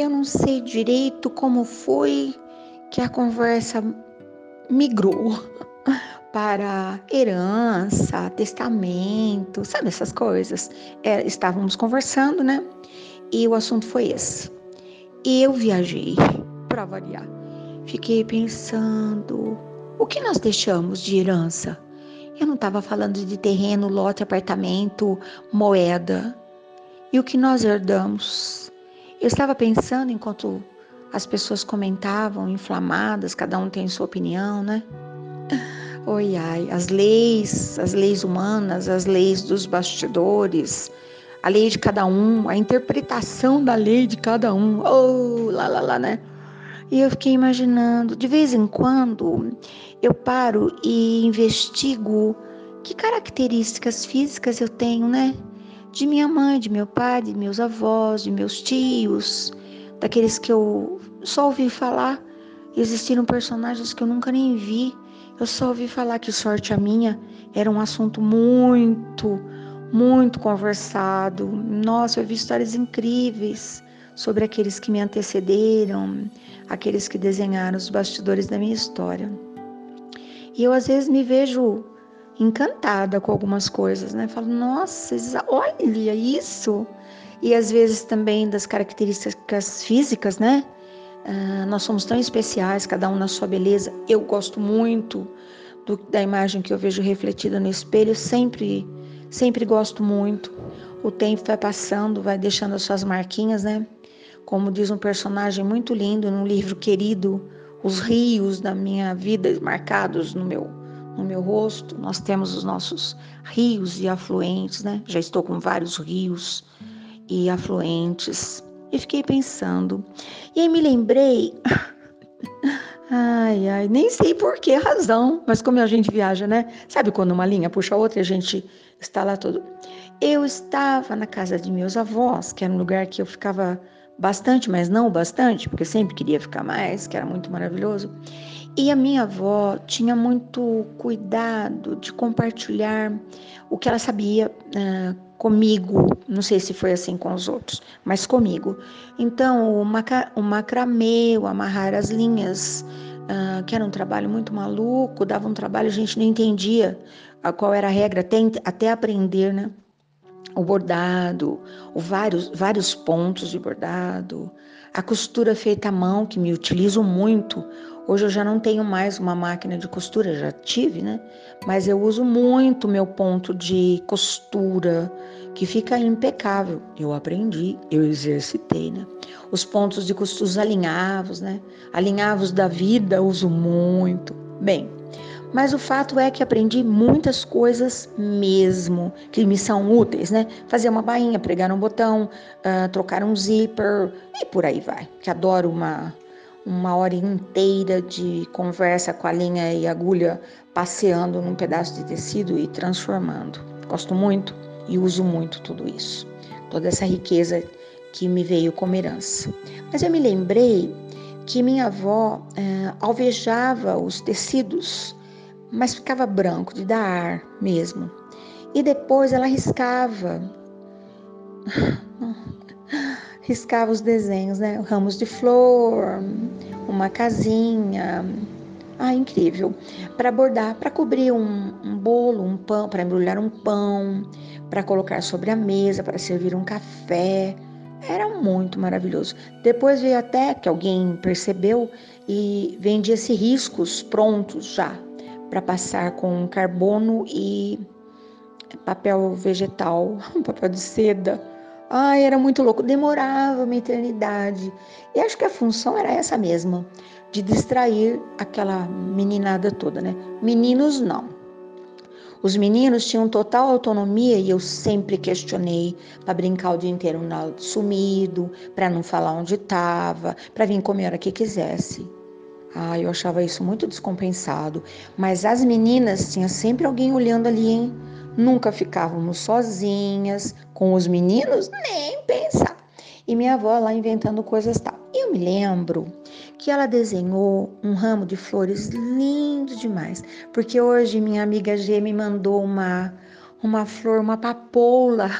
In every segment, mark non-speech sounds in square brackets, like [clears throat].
eu não sei direito como foi que a conversa migrou [laughs] para herança, testamento, sabe essas coisas. É, estávamos conversando, né? E o assunto foi esse. E eu viajei, para variar. Fiquei pensando, o que nós deixamos de herança? Eu não estava falando de terreno, lote, apartamento, moeda. E o que nós herdamos? Eu estava pensando enquanto as pessoas comentavam, inflamadas, cada um tem sua opinião, né? Oi, ai, as leis, as leis humanas, as leis dos bastidores, a lei de cada um, a interpretação da lei de cada um. Oh, lá, lá, lá, né? E eu fiquei imaginando, de vez em quando, eu paro e investigo que características físicas eu tenho, né? De minha mãe, de meu pai, de meus avós, de meus tios, daqueles que eu só ouvi falar. Existiram personagens que eu nunca nem vi. Eu só ouvi falar que sorte a minha era um assunto muito, muito conversado. Nossa, eu vi histórias incríveis sobre aqueles que me antecederam, aqueles que desenharam os bastidores da minha história. E eu às vezes me vejo encantada com algumas coisas, né? Falo, nossa, olha isso! E às vezes também das características físicas, né? Uh, nós somos tão especiais, cada um na sua beleza. Eu gosto muito do, da imagem que eu vejo refletida no espelho, sempre, sempre gosto muito. O tempo vai passando, vai deixando as suas marquinhas, né? Como diz um personagem muito lindo num livro querido, os rios da minha vida marcados no meu no meu rosto. Nós temos os nossos rios e afluentes, né? Já estou com vários rios e afluentes. E fiquei pensando. E aí me lembrei. [laughs] Ai, ai, nem sei por que razão, mas como a gente viaja, né? Sabe quando uma linha puxa a outra e a gente está lá todo. Eu estava na casa de meus avós, que era um lugar que eu ficava bastante, mas não bastante, porque sempre queria ficar mais, que era muito maravilhoso. E a minha avó tinha muito cuidado de compartilhar o que ela sabia uh, comigo. Não sei se foi assim com os outros, mas comigo. Então, o, maca o macramê, o amarrar as linhas, uh, que era um trabalho muito maluco, dava um trabalho, a gente não entendia qual era a regra, até, até aprender, né? o bordado, o vários, vários pontos de bordado, a costura feita à mão, que me utilizo muito. Hoje eu já não tenho mais uma máquina de costura, já tive, né? Mas eu uso muito meu ponto de costura, que fica impecável. Eu aprendi, eu exercitei, né? Os pontos de costura alinhavos, né? Alinhavos da vida, uso muito. Bem, mas o fato é que aprendi muitas coisas mesmo que me são úteis, né? Fazer uma bainha, pregar um botão, uh, trocar um zíper e por aí vai. Que adoro uma, uma hora inteira de conversa com a linha e agulha passeando num pedaço de tecido e transformando. Gosto muito e uso muito tudo isso. Toda essa riqueza que me veio como herança. Mas eu me lembrei que minha avó uh, alvejava os tecidos mas ficava branco, de dar ar mesmo. E depois ela riscava, [laughs] riscava os desenhos, né? Ramos de flor, uma casinha. Ah, incrível. Para bordar, para cobrir um, um bolo, um pão, para embrulhar um pão, para colocar sobre a mesa, para servir um café. Era muito maravilhoso. Depois veio até que alguém percebeu e vendia-se riscos prontos já, para passar com carbono e papel vegetal, [laughs] papel de seda. Ai, era muito louco, demorava uma eternidade. E acho que a função era essa mesma, de distrair aquela meninada toda, né? Meninos não. Os meninos tinham total autonomia e eu sempre questionei para brincar o dia inteiro sumido, para não falar onde estava, para vir comer a hora que quisesse. Ah, eu achava isso muito descompensado. Mas as meninas tinha sempre alguém olhando ali, hein? Nunca ficávamos sozinhas. Com os meninos, nem pensar. E minha avó lá inventando coisas tal. Eu me lembro que ela desenhou um ramo de flores lindo demais. Porque hoje minha amiga G me mandou uma, uma flor, uma papoula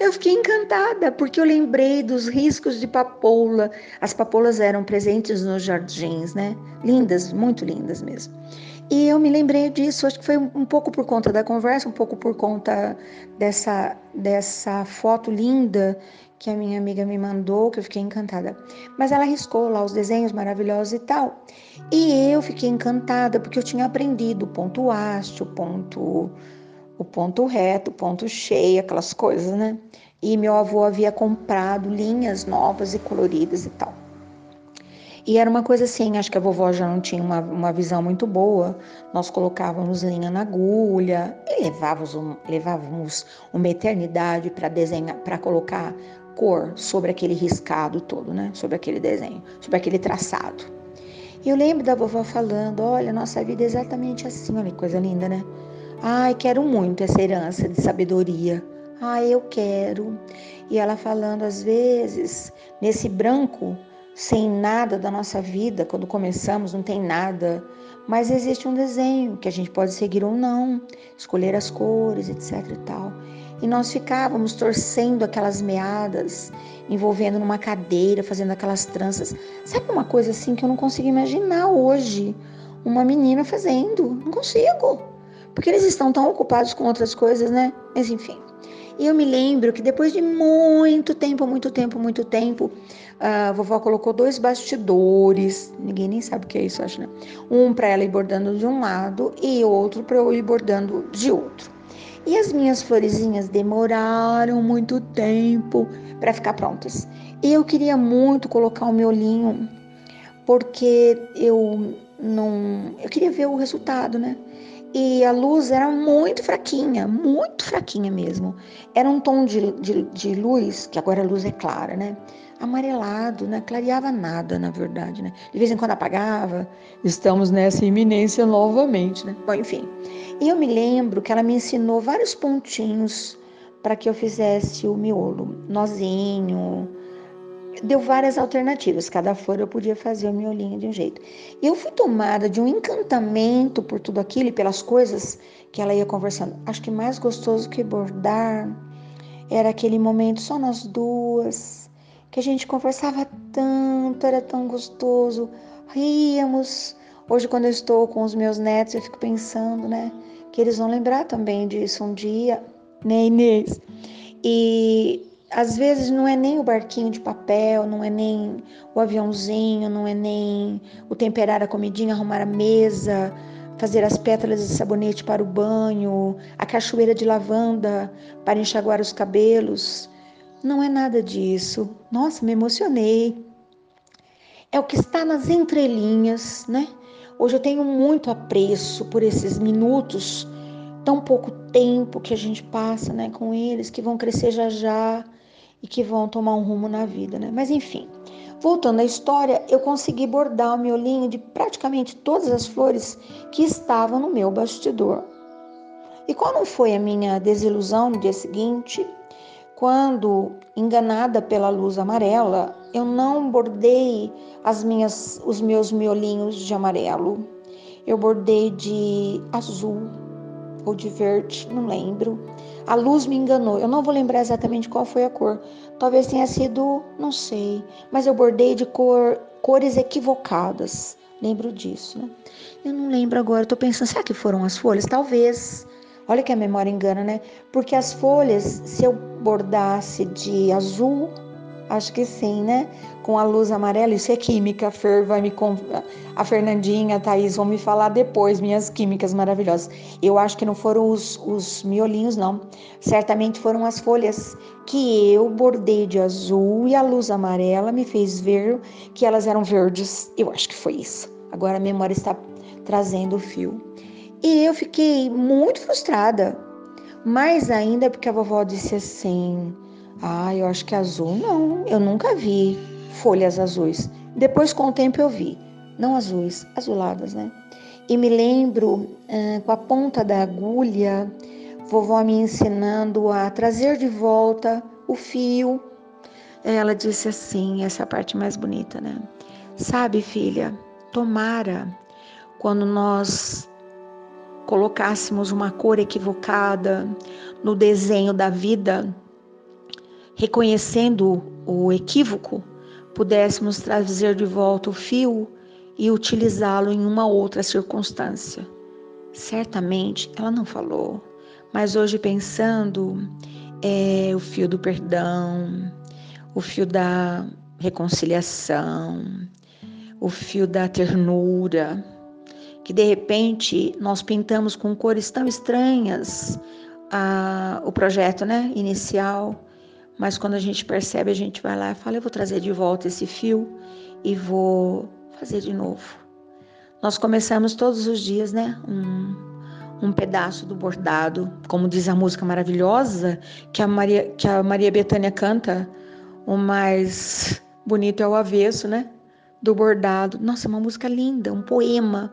Eu fiquei encantada, porque eu lembrei dos riscos de papoula. As papoulas eram presentes nos jardins, né? Lindas, muito lindas mesmo. E eu me lembrei disso, acho que foi um pouco por conta da conversa, um pouco por conta dessa, dessa foto linda que a minha amiga me mandou, que eu fiquei encantada. Mas ela riscou lá os desenhos maravilhosos e tal. E eu fiquei encantada porque eu tinha aprendido o ponto haste, o ponto o ponto reto, o ponto cheio, aquelas coisas, né? E meu avô havia comprado linhas novas e coloridas e tal. E era uma coisa assim, acho que a vovó já não tinha uma, uma visão muito boa. Nós colocávamos linha na agulha e levávamos, um, levávamos uma eternidade para desenhar, para colocar cor sobre aquele riscado todo, né? Sobre aquele desenho, sobre aquele traçado. E eu lembro da vovó falando: olha, nossa vida é exatamente assim, olha que coisa linda, né? Ai, quero muito essa herança de sabedoria. Ai, eu quero. E ela falando, às vezes, nesse branco, sem nada da nossa vida, quando começamos, não tem nada, mas existe um desenho que a gente pode seguir ou não, escolher as cores, etc e tal. E nós ficávamos torcendo aquelas meadas, envolvendo numa cadeira, fazendo aquelas tranças. Sabe uma coisa assim que eu não consigo imaginar hoje? Uma menina fazendo. Não consigo. Porque eles estão tão ocupados com outras coisas, né? Mas enfim. E eu me lembro que depois de muito tempo, muito tempo, muito tempo, a vovó colocou dois bastidores. Ninguém nem sabe o que é isso, acho, né? Um para ela ir bordando de um lado e outro para eu ir bordando de outro. E as minhas florezinhas demoraram muito tempo para ficar prontas. E eu queria muito colocar o miolinho, porque eu não. Eu queria ver o resultado, né? E a luz era muito fraquinha, muito fraquinha mesmo. Era um tom de, de, de luz, que agora a luz é clara, né? amarelado, né? Clareava nada, na verdade, né? De vez em quando apagava. Estamos nessa iminência novamente, né? Bom, enfim. E eu me lembro que ela me ensinou vários pontinhos para que eu fizesse o miolo, nozinho. Deu várias alternativas, cada flor eu podia fazer o miolinho de um jeito. Eu fui tomada de um encantamento por tudo aquilo e pelas coisas que ela ia conversando. Acho que mais gostoso que bordar era aquele momento só nós duas, que a gente conversava tanto, era tão gostoso, ríamos. Hoje, quando eu estou com os meus netos, eu fico pensando, né, que eles vão lembrar também disso um dia, né, Inês? E às vezes não é nem o barquinho de papel, não é nem o aviãozinho, não é nem o temperar a comidinha, arrumar a mesa, fazer as pétalas de sabonete para o banho, a cachoeira de lavanda para enxaguar os cabelos. Não é nada disso. Nossa, me emocionei. É o que está nas entrelinhas, né? Hoje eu tenho muito apreço por esses minutos, tão pouco tempo que a gente passa, né, com eles, que vão crescer já já e que vão tomar um rumo na vida, né? Mas enfim, voltando à história, eu consegui bordar o miolinho de praticamente todas as flores que estavam no meu bastidor. E qual não foi a minha desilusão no dia seguinte? Quando enganada pela luz amarela, eu não bordei as minhas, os meus miolinhos de amarelo. Eu bordei de azul ou de verde, não lembro. A luz me enganou. Eu não vou lembrar exatamente qual foi a cor. Talvez tenha sido, não sei, mas eu bordei de cor, cores equivocadas. Lembro disso, né? Eu não lembro agora. Estou pensando, será que foram as folhas? Talvez. Olha que a memória engana, né? Porque as folhas, se eu bordasse de azul, acho que sim, né? Com a luz amarela, isso é química. A Fer vai me a Fernandinha, a Thaís vão me falar depois, minhas químicas maravilhosas. Eu acho que não foram os, os miolinhos, não. Certamente foram as folhas que eu bordei de azul e a luz amarela me fez ver que elas eram verdes. Eu acho que foi isso. Agora a memória está trazendo o fio. E eu fiquei muito frustrada. Mais ainda porque a vovó disse assim: Ah, eu acho que azul não, eu nunca vi folhas azuis. Depois, com o tempo, eu vi, não azuis, azuladas, né? E me lembro uh, com a ponta da agulha, vovó me ensinando a trazer de volta o fio. Ela disse assim: essa é a parte mais bonita, né? Sabe, filha, tomara quando nós colocássemos uma cor equivocada no desenho da vida, reconhecendo o equívoco, pudéssemos trazer de volta o fio e utilizá-lo em uma outra circunstância. Certamente ela não falou, mas hoje pensando, é o fio do perdão, o fio da reconciliação, o fio da ternura, que de repente nós pintamos com cores tão estranhas a, o projeto né, inicial, mas quando a gente percebe, a gente vai lá e fala: eu vou trazer de volta esse fio e vou fazer de novo. Nós começamos todos os dias, né? Um, um pedaço do bordado, como diz a música maravilhosa que a Maria, que a Maria Bethânia canta, o mais bonito é o avesso, né? Do bordado. Nossa, uma música linda, um poema.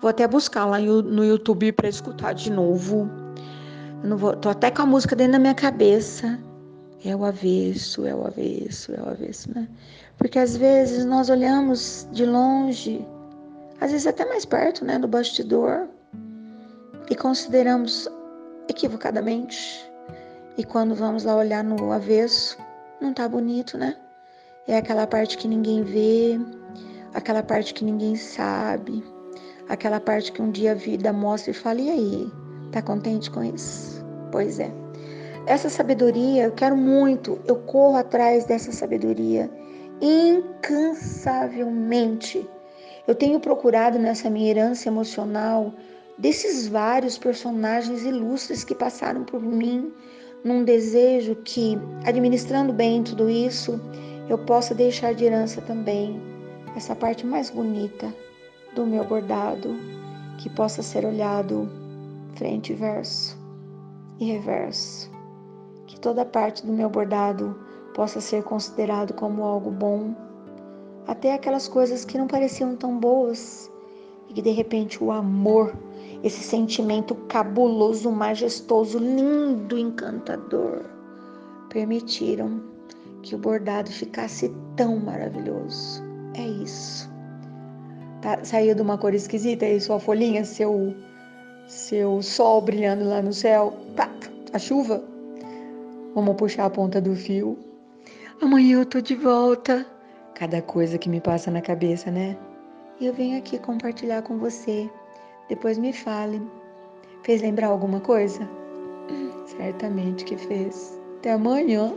Vou até buscar lá no YouTube para escutar de novo. Eu não vou, tô até com a música dentro da minha cabeça. É o avesso, é o avesso, é o avesso, né? Porque às vezes nós olhamos de longe, às vezes até mais perto, né, do bastidor, e consideramos equivocadamente. E quando vamos lá olhar no avesso, não tá bonito, né? É aquela parte que ninguém vê, aquela parte que ninguém sabe, aquela parte que um dia a vida mostra e fala: e aí, tá contente com isso? Pois é. Essa sabedoria, eu quero muito, eu corro atrás dessa sabedoria incansavelmente. Eu tenho procurado nessa minha herança emocional desses vários personagens ilustres que passaram por mim, num desejo que, administrando bem tudo isso, eu possa deixar de herança também essa parte mais bonita do meu bordado, que possa ser olhado frente e verso e reverso que toda parte do meu bordado possa ser considerado como algo bom, até aquelas coisas que não pareciam tão boas e que de repente o amor, esse sentimento cabuloso, majestoso, lindo, encantador, permitiram que o bordado ficasse tão maravilhoso. É isso. Tá, saiu de uma cor esquisita aí sua folhinha, seu seu sol brilhando lá no céu, a chuva Vamos puxar a ponta do fio. Amanhã eu tô de volta. Cada coisa que me passa na cabeça, né? E eu venho aqui compartilhar com você. Depois me fale. Fez lembrar alguma coisa? [clears throat] Certamente que fez. Até amanhã.